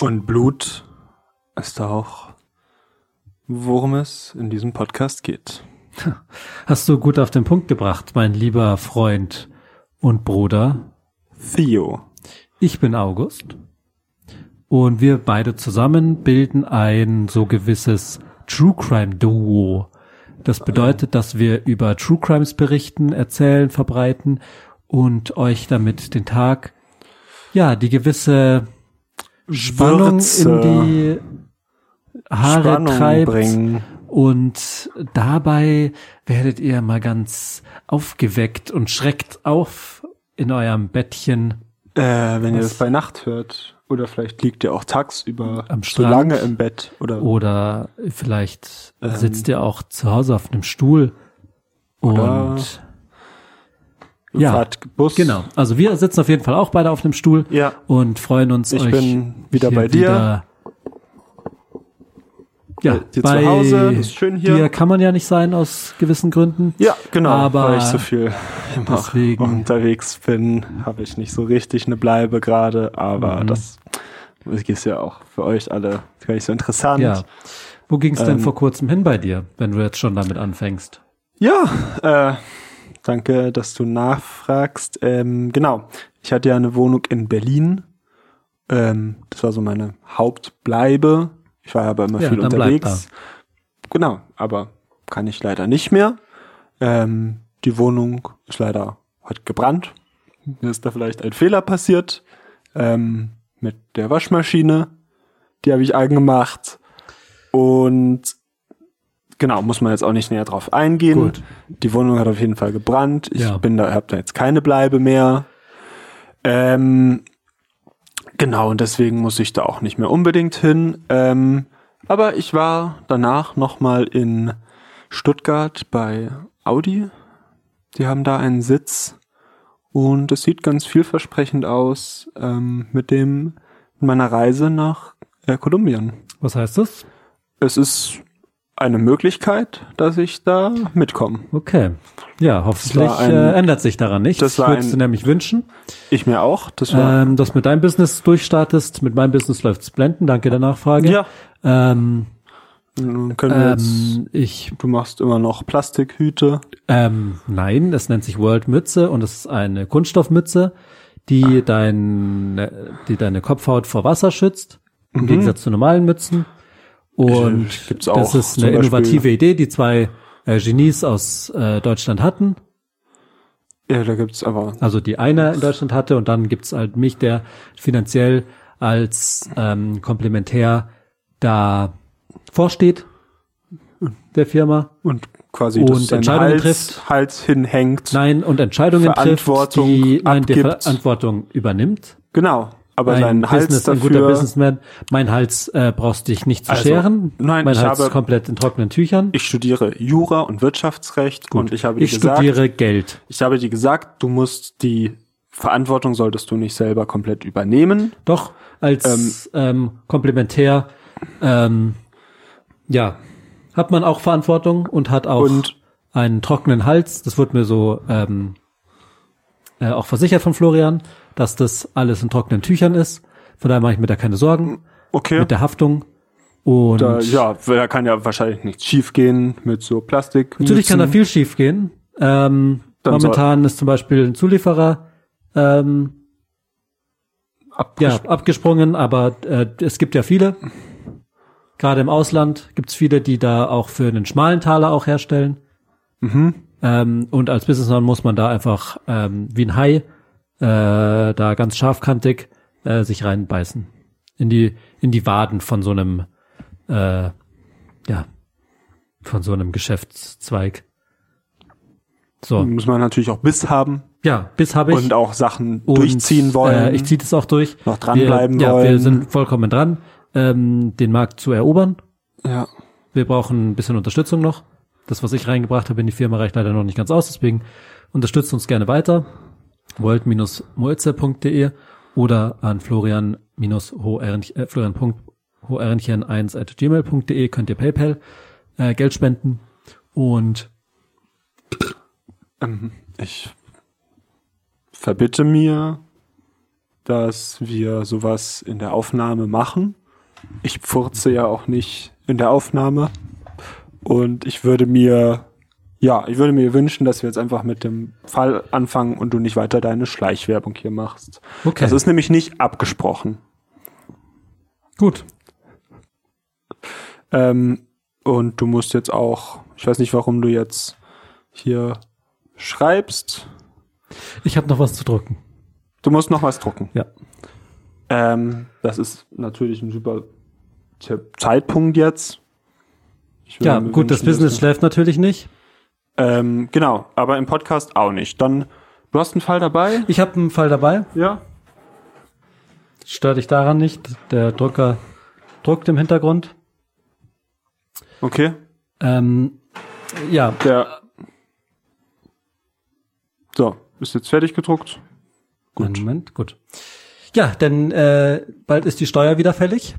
Und Blut ist auch, worum es in diesem Podcast geht. Hast du gut auf den Punkt gebracht, mein lieber Freund und Bruder. Theo. Ich bin August. Und wir beide zusammen bilden ein so gewisses True Crime Duo. Das bedeutet, dass wir über True Crimes berichten, erzählen, verbreiten und euch damit den Tag, ja, die gewisse Spannung Würze. in die Haare Spannung treibt. bringen. Und dabei werdet ihr mal ganz aufgeweckt und schreckt auf in eurem Bettchen. Äh, wenn ihr das bei Nacht hört. Oder vielleicht liegt ihr auch tagsüber Am so Strand. lange im Bett. Oder Oder vielleicht Ähm. sitzt ihr auch zu Hause auf einem Stuhl. Und ja, Bus. genau. Also wir sitzen auf jeden Fall auch beide auf einem Stuhl Ja. und freuen uns Ich euch bin wieder hier bei dir. wieder- ja, Bei dir bei zu Hause, ist schön hier. Dir kann man ja nicht sein aus gewissen Gründen. Ja, genau. Aber weil ich so viel immer deswegen- unterwegs bin, habe ich nicht so richtig eine Bleibe gerade. Aber Mhm. das ist ja auch für euch alle gar nicht so interessant. Ja. Wo ging es denn Ähm, vor kurzem hin bei dir, wenn du jetzt schon damit anfängst? Ja, äh, danke, dass du nachfragst. Ähm, genau, ich hatte ja eine Wohnung in Berlin. Ähm, das war so meine Hauptbleibe. Ich war aber immer Ja, viel unterwegs. Genau, aber kann ich leider nicht mehr. Ähm, die Wohnung ist leider hat gebrannt. Mir ist da vielleicht ein Fehler passiert ähm, mit der Waschmaschine. Die habe ich angemacht. Und genau, muss man jetzt auch nicht näher drauf eingehen. Gut. Die Wohnung hat auf jeden Fall gebrannt. Ich Ja. bin da, habe da jetzt keine Bleibe mehr. Ähm, genau, und deswegen muss ich da auch nicht mehr unbedingt hin. Ähm, aber ich war danach nochmal in Stuttgart bei Audi. Die haben da einen Sitz und es sieht ganz vielversprechend aus ähm, mit dem meiner Reise nach äh, Kolumbien. Was heißt das? Es ist eine Möglichkeit, dass ich da mitkomme. Okay. Ja, hoffentlich ein- äh, ändert sich daran nichts. das Würdest ein- du nämlich wünschen, Ich mir auch. Das war ähm, dass mit deinem Business durchstartest. Mit meinem Business läuft's blenden. Danke der Nachfrage. ja. Ähm, können wir jetzt, ähm, ich, du machst immer noch Plastikhüte. ähm, nein, es nennt sich World Mütze und es ist eine Kunststoffmütze, die dein, die deine Kopfhaut vor Wasser schützt. Im Gegensatz zu normalen Mützen. Und Äh, gibt's das auch ist zum eine Beispiel- innovative Idee, die zwei äh, Genies aus äh, Deutschland hatten. Ja, da gibt's aber. Also die eine in Deutschland hatte und dann gibt's halt mich, der finanziell als ähm, Komplementär da vorsteht der Firma. Und quasi Und das Entscheidungen Hals, trifft. Hals hinhängt. Nein, und Entscheidungen trifft, die nein, die. Verantwortung übernimmt. Genau. Aber Ein, sein Hals Business, ein dafür. guter Businessman. Mein Hals äh, brauchst dich nicht zu Also, scheren. nein, mein ich Hals habe- ist komplett in trockenen Tüchern. Ich studiere Jura und Wirtschaftsrecht und ich habe dir Ich gesagt, studiere Geld. ich habe dir gesagt, du musst die Verantwortung solltest du nicht selber komplett übernehmen. Doch, als ähm, Komplementär, ähm, ja, hat man auch Verantwortung und hat auch Und- einen trockenen Hals. Das wurde mir so ähm, äh, auch versichert von Florian, dass das alles in trockenen Tüchern ist. Von daher mache ich mir da keine Sorgen Okay. mit der Haftung. Und Da, ja, da kann ja wahrscheinlich nichts schiefgehen mit so Plastik. natürlich kann da viel schief gehen. Ähm, momentan ist zum Beispiel ein Zulieferer ähm, ja, abgesprungen, aber äh, es gibt ja viele. Gerade im Ausland gibt es viele, die da auch für einen schmalen Taler auch herstellen. Mhm. Ähm, und als Businessman muss man da einfach ähm, wie ein Hai äh, da ganz scharfkantig äh, sich reinbeißen. In die, in die Waden von so einem äh, ja, von so einem Geschäftszweig. So, Muss man natürlich auch Biss haben ja, bis habe ich. und auch Sachen Und, durchziehen wollen. Äh, ich ziehe das auch durch. Noch dranbleiben wir, Ja, wir wollen. sind vollkommen dran, ähm, den Markt zu erobern. ja. Wir brauchen ein bisschen Unterstützung noch. Das, was ich reingebracht habe in die Firma, reicht leider noch nicht ganz aus. Deswegen unterstützt uns gerne weiter. world-moetze.de oder an florian-hoernchen, äh, florian.hoernchen1 at gmail.de könnt ihr PayPal äh, Geld spenden. Und Ähm, ich verbitte mir dass wir sowas in der Aufnahme machen. Ich pfurze ja auch nicht in der Aufnahme. Und ich würde mir, ja, ich würde mir wünschen, dass wir jetzt einfach mit dem Fall anfangen und du nicht weiter deine Schleichwerbung hier machst. Okay. Das ist nämlich nicht abgesprochen. Gut. Ähm, und du musst jetzt auch, ich weiß nicht, warum du jetzt hier schreibst. Ich habe noch was zu drucken. Du musst noch was drucken. Ja. Ähm, das ist natürlich ein super Ze- Zeitpunkt jetzt. Ja, gut, das Business schläft natürlich nicht. Ähm, genau, aber im Podcast auch nicht. Dann, du hast einen Fall dabei? Ich habe einen Fall dabei. Ja. Stört dich daran nicht. Der Drucker druckt im Hintergrund. Okay. Ähm, ja, Der. So, ist jetzt fertig gedruckt. Gut. Einen Moment, gut. Ja, denn äh, bald ist die Steuer wieder fällig.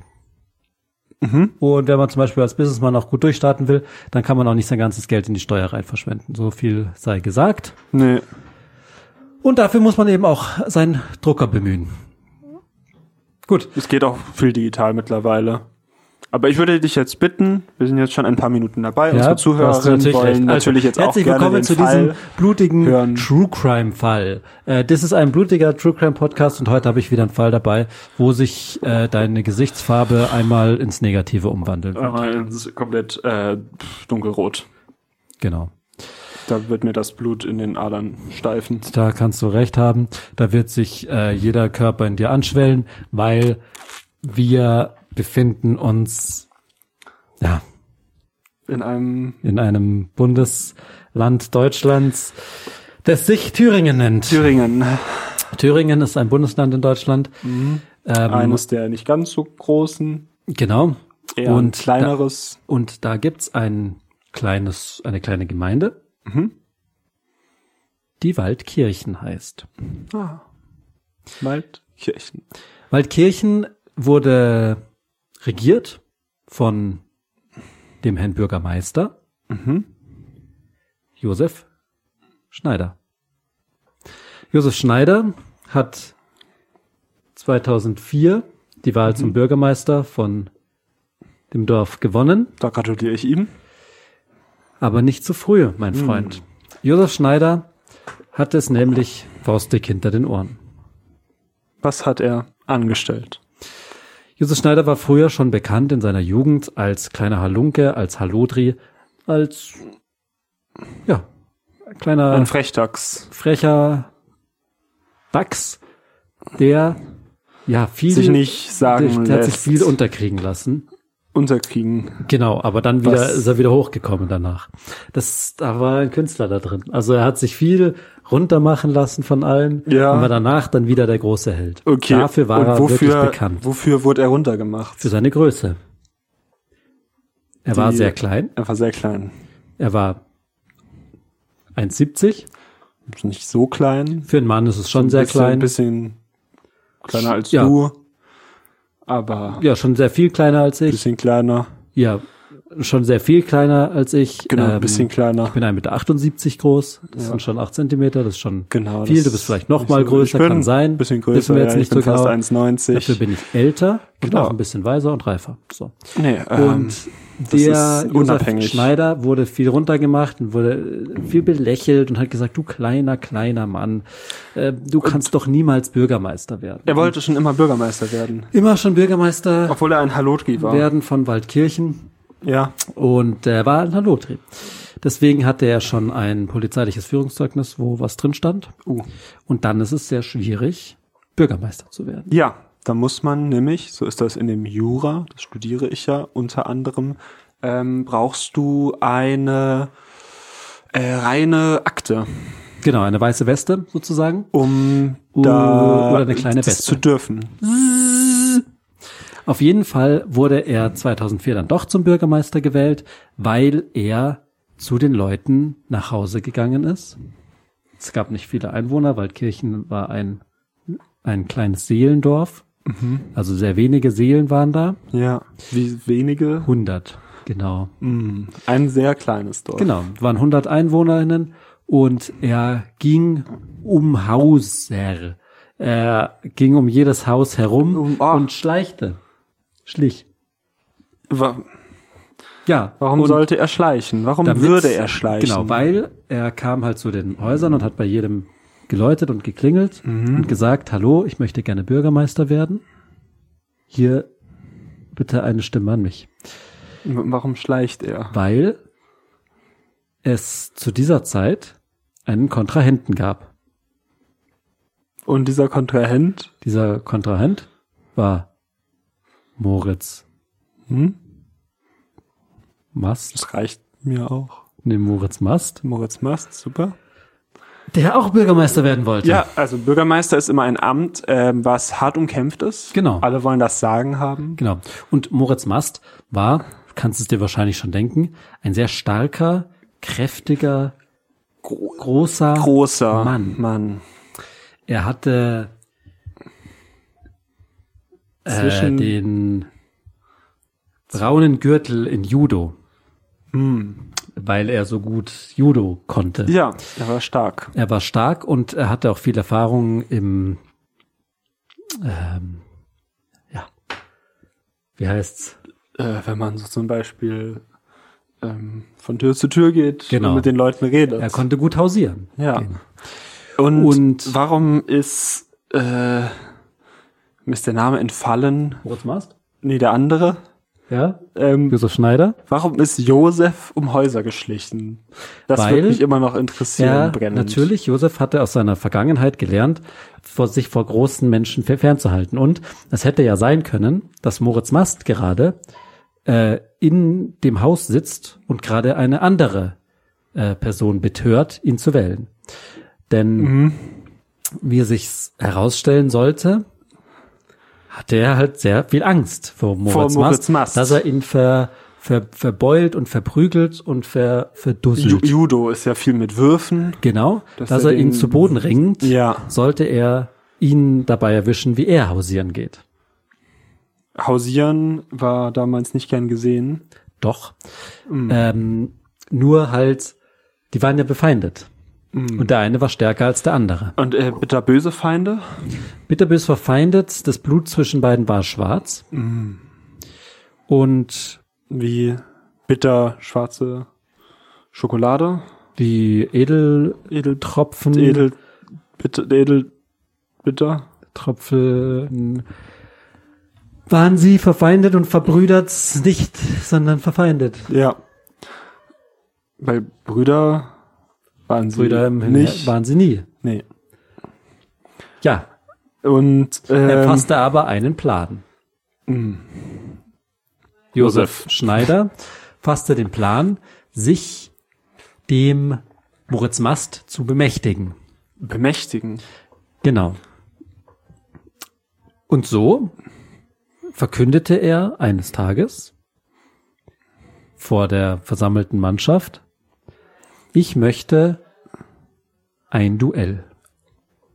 Mhm. Und wenn man zum Beispiel als Businessman auch gut durchstarten will, dann kann man auch nicht sein ganzes Geld in die Steuer rein verschwenden. So viel sei gesagt. Nee. Und dafür muss man eben auch seinen Drucker bemühen. Gut. Es geht auch viel digital mittlerweile. Aber ich würde dich jetzt bitten, wir sind jetzt schon ein paar Minuten dabei, unsere du hast Zuhörerinnen wollen recht. natürlich jetzt auch herzlich gerne willkommen den zu Fall diesem blutigen hören. True Crime Fall. Äh, das ist ein blutiger True Crime Podcast und heute habe ich wieder einen Fall dabei, wo sich äh, deine Gesichtsfarbe einmal ins Negative umwandelt. Es ist komplett äh, dunkelrot. Genau. Da wird mir das Blut in den Adern steifen. Da kannst du recht haben. Da wird sich äh, jeder Körper in dir anschwellen, weil wir befinden uns ja In einem in einem Bundesland Deutschlands, das sich Thüringen nennt. Thüringen. Thüringen ist ein Bundesland in Deutschland. Ähm, Eines der nicht ganz so großen, Genau. eher Und kleineres. Und da gibt's ein kleines, eine kleine Gemeinde, Mhm. die Waldkirchen heißt. Ah. Waldkirchen. Waldkirchen wurde regiert von dem Herrn Bürgermeister Mhm. Josef Schneider. Josef Schneider hat 2004 die Wahl zum Bürgermeister von dem Dorf gewonnen, Da gratuliere ich ihm. aber nicht zu früh, mein Freund. Josef Schneider hat es nämlich faustdick hinter den Ohren. Was hat er angestellt? Josef Schneider war früher schon bekannt in seiner Jugend als kleiner Halunke, als Halodri, als ja, kleiner Ein Frechdachs. frecher Dachs, der ja viel Sich nicht sagen der, der hat sich lässt. viel unterkriegen lassen. Unterkriegen. Genau, aber dann wieder Was- ist er wieder hochgekommen danach. Das, da war ein Künstler da drin. Also er hat sich viel runtermachen lassen von allen Ja. und war danach dann wieder der große Held. Okay. Dafür war Und er wofür, wirklich bekannt. Wofür wurde er runtergemacht? Für seine Größe. Er war Die- sehr klein. Er war sehr klein. Er war 1,70. Ist Nicht so klein. Für einen Mann ist es schon Ein sehr bisschen, klein. bisschen kleiner als Ja. du. Aber Ja, schon sehr viel kleiner als ich. bisschen kleiner. Ja, schon sehr viel kleiner als ich. Genau, Ähm, ein bisschen kleiner. Ich bin 1,78 Meter groß. Das Ja. sind schon 8 Zentimeter. Das ist schon Genau. viel. Du bist vielleicht noch mal so- größer, kann sein. Ein bisschen größer. wir jetzt ja, nicht ich bin so fast genau. 1,90. Dafür bin ich älter und Genau. auch ein bisschen weiser und reifer. So. Nee, ähm, Und der Josef unabhängig. Schneider wurde viel runtergemacht und wurde viel belächelt und hat gesagt, du kleiner, kleiner Mann, äh, du kannst doch niemals Bürgermeister werden. er wollte schon immer Bürgermeister werden. immer schon Bürgermeister Obwohl er ein Halotri war. werden von Waldkirchen Ja. und er war ein Halotri. Deswegen hatte er schon ein polizeiliches Führungszeugnis, wo was drin stand. Uh. Und dann ist es sehr schwierig, Bürgermeister zu werden. Ja, da muss man nämlich, so ist das in dem Jura, das studiere ich ja unter anderem, ähm, brauchst du eine äh, reine Akte, Genau, eine weiße Weste sozusagen. um Uh, da oder eine kleine Weste. zu dürfen. Auf jeden Fall wurde er 2004 dann doch zum Bürgermeister gewählt, weil er zu den Leuten nach Hause gegangen ist. Es gab nicht viele Einwohner, Waldkirchen war ein, ein kleines Seelendorf. Also sehr wenige Seelen waren da. Ja, wie wenige. 100, genau. Mm, ein sehr kleines Dorf. Genau, waren 100 EinwohnerInnen und er ging um Hauser. Er ging um jedes Haus herum Um- ah. und schleichte. Schlich. Wa Ja. warum sollte er schleichen? Warum damit- würde er schleichen? Genau, weil er kam halt zu den Häusern und hat bei jedem geläutet und geklingelt Mhm. und gesagt, hallo, ich möchte gerne Bürgermeister werden. Hier bitte eine Stimme an mich. Warum schleicht er? Weil es zu dieser Zeit einen Kontrahenten gab. Und dieser Kontrahent, Dieser Kontrahent war Moritz hm? Mast, das reicht mir auch. ne, Moritz Mast, Moritz Mast, super. der auch Bürgermeister werden wollte. Ja, also Bürgermeister ist immer ein Amt, ähm, was hart umkämpft ist. Genau. Alle wollen das Sagen haben. Genau. Und Moritz Mast war, du kannst es dir wahrscheinlich schon denken, ein sehr starker, kräftiger, großer Großer Mann. Mann. Er hatte äh, Zwischen- den braunen Gürtel in Judo, Hm. weil er so gut Judo konnte. Ja, er war stark. Er war stark und er hatte auch viel Erfahrung im, ähm, ja, wie heißt's? Äh, wenn man so zum Beispiel ähm, von Tür zu Tür geht Genau. und mit den Leuten redet. Er konnte gut hausieren. ja. Gehen. Und, Und- warum ist äh, mir ist der Name entfallen? Moritz Mast? Nee, der andere. Ja. Ähm, Josef Schneider? warum ist Josef um Häuser geschlichen? Das Weil würde mich immer noch interessieren, Ja, brennend. natürlich. Josef hatte aus seiner Vergangenheit gelernt, vor sich vor großen Menschen fer- fernzuhalten. Und es hätte ja sein können, dass Moritz Mast gerade äh, in dem Haus sitzt und gerade eine andere äh, Person betört, ihn zu wählen. Denn Mhm. wie sich's herausstellen sollte, hatte er halt sehr viel Angst vor Moritz, Moritz Mast, Mast. dass er ihn ver, ver, verbeult und verprügelt und ver, verdusselt. Judo ist ja viel mit Würfen. Genau, Dass dass, er er ihn zu Boden ringt, Ja. sollte er ihn dabei erwischen, wie er hausieren geht. Hausieren war damals nicht gern gesehen. Doch. Mhm. Ähm, nur halt, die waren ja befeindet. Mhm. Und der eine war stärker als der andere. Und äh, bitterböse Feinde? Bitterbös verfeindet, das Blut zwischen beiden war schwarz. Mhm. Und Wie bitter schwarze Schokolade? die Edel, Edeltropfen? Tropfen, Edel, bitter, edel, bitter? Tropfen, waren sie verfeindet und verbrüdert nicht, sondern verfeindet. Ja. Weil Brüder waren sie Brüder im nicht. waren sie nie. nee. Ja, Und Er ähm, fasste aber einen Plan. mh, Josef Schneider fasste den Plan, sich dem Moritz Mast zu bemächtigen. bemächtigen. Genau. Und so verkündete er eines Tages vor der versammelten Mannschaft, ich möchte ein Duell.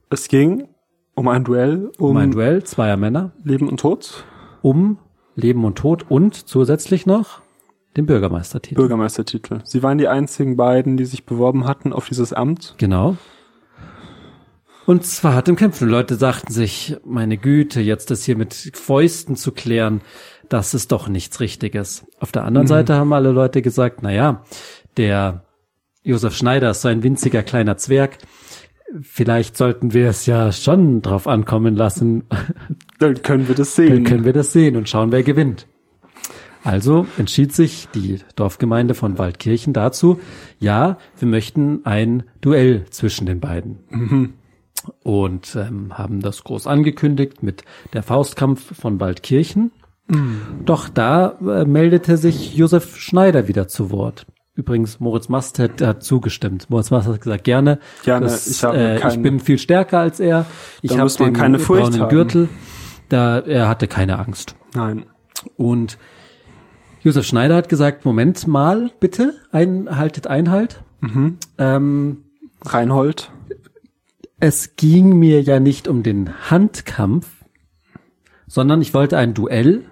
Es ging um ein Duell, um, Um ein Duell zweier Männer, Leben und Tod. um Leben und Tod und zusätzlich noch den Bürgermeistertitel. Bürgermeistertitel. Sie waren die einzigen beiden, die sich beworben hatten auf dieses Amt. Genau. Und zwar hat im Kämpfen. Leute sagten sich, meine Güte, jetzt das hier mit Fäusten zu klären, das ist doch nichts Richtiges. Auf der anderen Seite haben alle Leute gesagt, na ja, der Josef Schneider ist so ein winziger kleiner Zwerg. Vielleicht sollten wir es ja schon drauf ankommen lassen. Dann können wir das Dann sehen. können wir das sehen und schauen, wer gewinnt. Also entschied sich die Dorfgemeinde von Waldkirchen dazu, ja, wir möchten ein Duell zwischen den beiden. Und ähm, haben das groß angekündigt mit der Faustkampf von Waldkirchen. Doch da äh, meldete sich Josef Schneider wieder zu Wort. Übrigens, Moritz Mast hat, hat zugestimmt. Moritz Mast hat gesagt, gerne. Gerne, Das, ich äh, ich keinen- bin viel stärker als er. Ich habe den keine Furcht braunen haben. Gürtel. Da, er hatte keine Angst. Nein. Und Josef Schneider hat gesagt, Moment mal, bitte, ein, haltet Einhalt. Ähm, Reinhold. es ging mir ja nicht um den Handkampf, sondern ich wollte ein Duell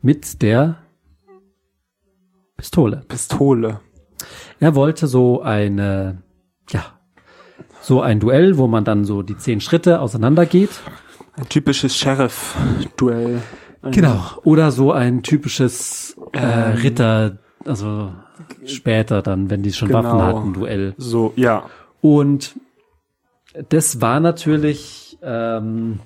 mit der Pistole. Pistole. Er wollte so eine, ja, so ein Duell, wo man dann so die zehn Schritte auseinander geht. Ein typisches Sheriff-Duell. Genau. Oder so ein typisches äh, Ritter, also später dann, wenn die schon Genau. Waffen hatten, Duell. So, ja. Und das war natürlich ähm,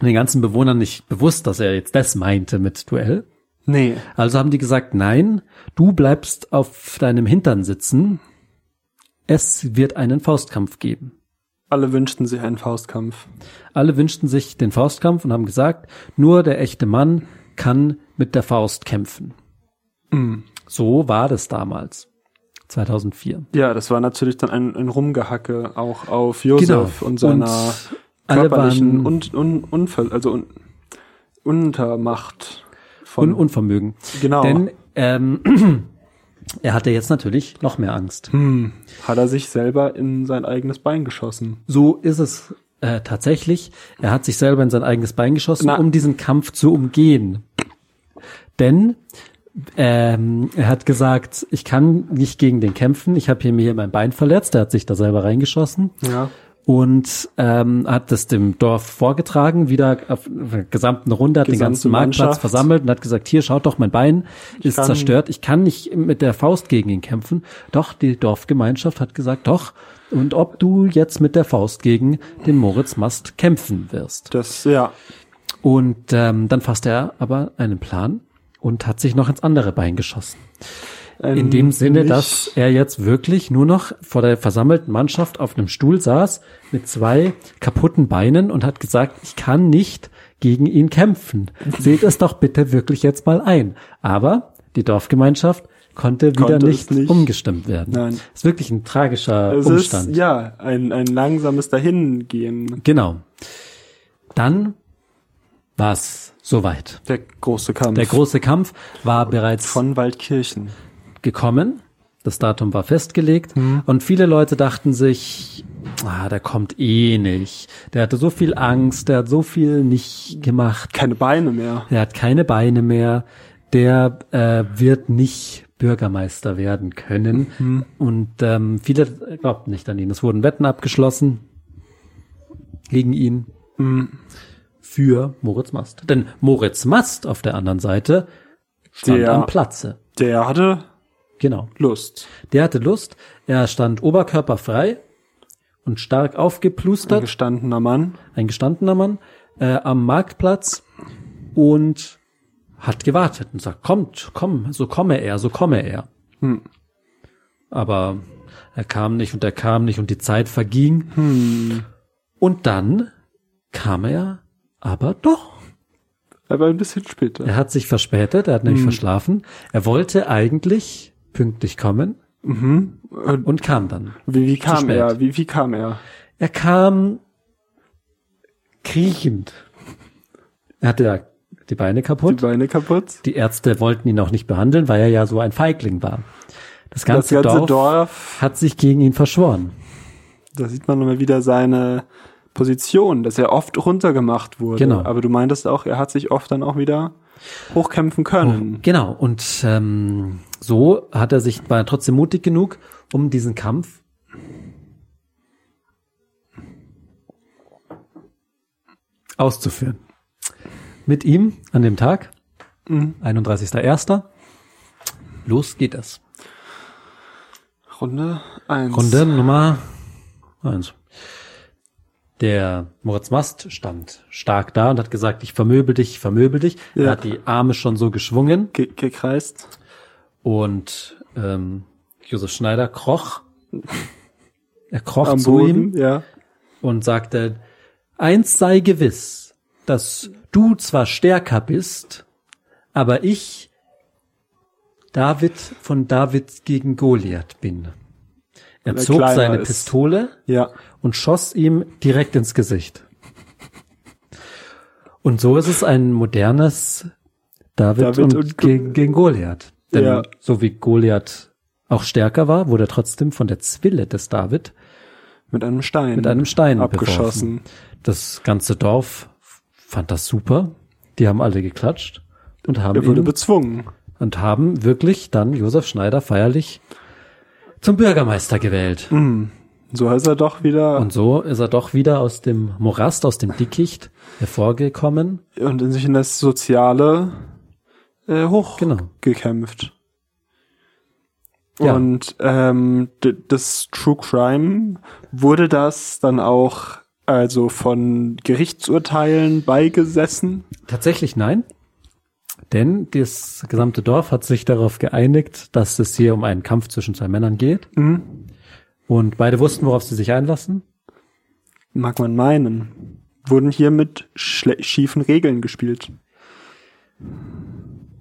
den ganzen Bewohnern nicht bewusst, dass er jetzt das meinte mit Duell. Nee. Also haben die gesagt, nein, du bleibst auf deinem Hintern sitzen. Es wird einen Faustkampf geben. Alle wünschten sich einen Faustkampf. Alle wünschten sich den Faustkampf und haben gesagt, nur der echte Mann kann mit der Faust kämpfen. Mhm. So war das damals. 2004. Ja, das war natürlich dann ein, ein Rumgehacke auch auf Josef und seiner Genau. alle körperlichen waren und, und, Unver also un, Untermacht un von Unvermögen. genau. Denn ähm, er hatte jetzt natürlich noch mehr Angst. hm, hat er sich selber in sein eigenes Bein geschossen. So ist es äh, tatsächlich. Er hat sich selber in sein eigenes Bein geschossen, Na. um diesen Kampf zu umgehen. Denn ähm, er hat gesagt, ich kann nicht gegen den kämpfen. Ich habe hier mir mein Bein verletzt. Er hat sich da selber reingeschossen Ja. Und ähm, hat das dem Dorf vorgetragen, wieder auf der gesamten Runde, hat den Gesamte ganzen Marktplatz Mannschaft. versammelt und hat gesagt, hier, schaut doch, mein Bein ist kann- zerstört, ich kann nicht mit der Faust gegen ihn kämpfen. Doch, die Dorfgemeinschaft hat gesagt, doch, und ob du jetzt mit der Faust gegen den Moritz Mast kämpfen wirst. Das, ja. Und ähm, dann fasste er aber einen Plan und hat sich noch ins andere Bein geschossen. Ein In dem Sinne, dass er jetzt wirklich nur noch vor der versammelten Mannschaft auf einem Stuhl saß mit zwei kaputten Beinen und hat gesagt, ich kann nicht gegen ihn kämpfen. Seht es doch bitte wirklich jetzt mal ein. Aber die Dorfgemeinschaft konnte wieder Konnte nicht, nicht. umgestimmt werden. Nein. Ist wirklich ein tragischer es Umstand. ist, ja, ein, ein langsames Dahingehen. Genau. Dann war es soweit. Der große Kampf. Der große Kampf war bereits von Waldkirchen. Gekommen. Das Datum war festgelegt Mhm. und viele Leute dachten sich, ah, der kommt eh nicht. Der hatte so viel Angst, der hat so viel nicht gemacht, Keine Beine mehr. der hat keine Beine mehr, der äh, wird nicht Bürgermeister werden können. Mhm. Und ähm, viele glaubten nicht an ihn. Es wurden Wetten abgeschlossen gegen ihn Mhm. für Moritz Mast. Denn Moritz Mast auf der anderen Seite stand Der- am Platze. Der hatte Genau. Lust. Der hatte Lust. Er stand oberkörperfrei und stark Ein aufgeplustert, gestandener Mann. ein gestandener Mann, äh, am Marktplatz und hat gewartet und sagt, kommt, komm, so komme er, so komme er. Hm. Aber er kam nicht und er kam nicht und die Zeit verging. Hm. Und dann kam er aber doch. Aber ein bisschen später. Er hat sich verspätet, er hat nämlich Hm. verschlafen. Er wollte eigentlich pünktlich kommen Mhm. Und und kam dann. wie, wie kam er? Wie, wie kam er? Er kam kriechend. Er hatte ja die Beine Die kaputt. Beine kaputt? Die Ärzte wollten ihn auch nicht behandeln, weil er ja so ein Feigling war. Das ganze, das ganze Dorf, Dorf, hat sich gegen ihn verschworen. da sieht man immer wieder seine Position, dass er oft runtergemacht wurde. Genau. Aber du meintest auch, er hat sich oft dann auch wieder hochkämpfen können. Genau. Und ähm, so hat er sich, war er trotzdem mutig genug, um diesen Kampf auszuführen. Mit ihm an dem Tag, Mhm. 31.01. Los geht es. Runde eins. Runde Nummer eins. Der Moritz Mast stand stark da und hat gesagt, ich vermöbel dich, ich vermöbel dich. Ja. Er hat die Arme schon so geschwungen Ge gekreist. Und ähm, Josef Schneider kroch. Er kroch Am zu Boden, ihm ja. und sagte, eins sei gewiss, dass du zwar stärker bist, aber ich David von David gegen Goliath bin. Er zog seine ist. Pistole Ja. und schoss ihm direkt ins Gesicht. Und so ist es ein modernes David, David und, und gegen, gegen Goliath. Denn Ja. so wie Goliath auch stärker war, wurde er trotzdem von der Zwille des David Mit einem Stein. mit einem Stein abgeschossen. Beworfen. Das ganze Dorf fand das super. Die haben alle geklatscht und haben Er wurde ihn, bezwungen. und haben wirklich dann Josef Schneider feierlich zum Bürgermeister gewählt. Mhm. So ist er doch wieder Und so ist er doch wieder aus dem Morast, aus dem Dickicht hervorgekommen. und in sich in das Soziale äh, Genau. hochgekämpft. Ja. Und ähm, das True Crime wurde das dann auch also von Gerichtsurteilen beigesessen. Tatsächlich nein. Denn das gesamte Dorf hat sich darauf geeinigt, dass es hier um einen Kampf zwischen zwei Männern geht. Und beide wussten, worauf sie sich einlassen. Mag man meinen. Wurden hier mit schiefen Regeln gespielt.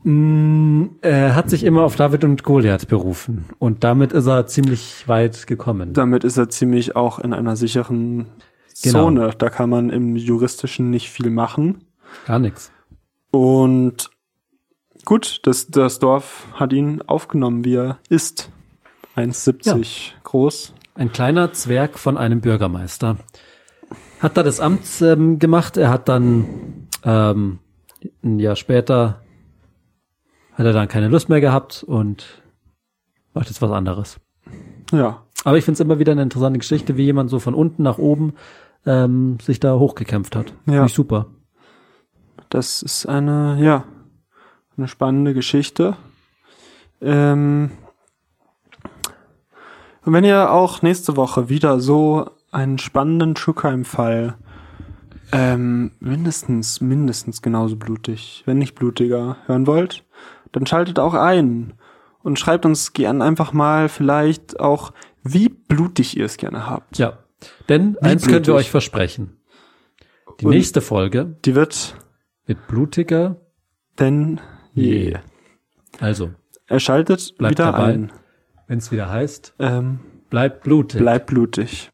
Er hat sich immer auf David und Goliath berufen. Und damit ist er ziemlich weit gekommen. Damit ist er ziemlich auch in einer sicheren Genau. Zone. Da kann man im Juristischen nicht viel machen. Gar nichts. Und gut, das, das Dorf hat ihn aufgenommen, wie er ist. 1,70 groß. Ein kleiner Zwerg von einem Bürgermeister. Hat da das Amt ähm, gemacht. Er hat dann ähm, ein Jahr später hat er dann keine Lust mehr gehabt und macht jetzt was anderes. Ja. Aber ich finde es immer wieder eine interessante Geschichte, wie jemand so von unten nach oben ähm, sich da hochgekämpft hat. Ja. Finde ich super. Das ist eine, ja, eine spannende Geschichte. Ähm, und wenn ihr auch nächste Woche wieder so einen spannenden True Crime Fall, ähm, mindestens, mindestens genauso blutig, wenn nicht blutiger, hören wollt, dann schaltet auch ein und schreibt uns gern einfach mal vielleicht auch, wie blutig ihr es gerne habt. Ja. Denn eins können wir blutig. euch versprechen. Die Und- nächste Folge Die wird wird blutiger. denn je. Also, Er schaltet Bleibt wieder dabei. ein. wenn es wieder heißt, Ähm, bleibt blutig. bleibt blutig.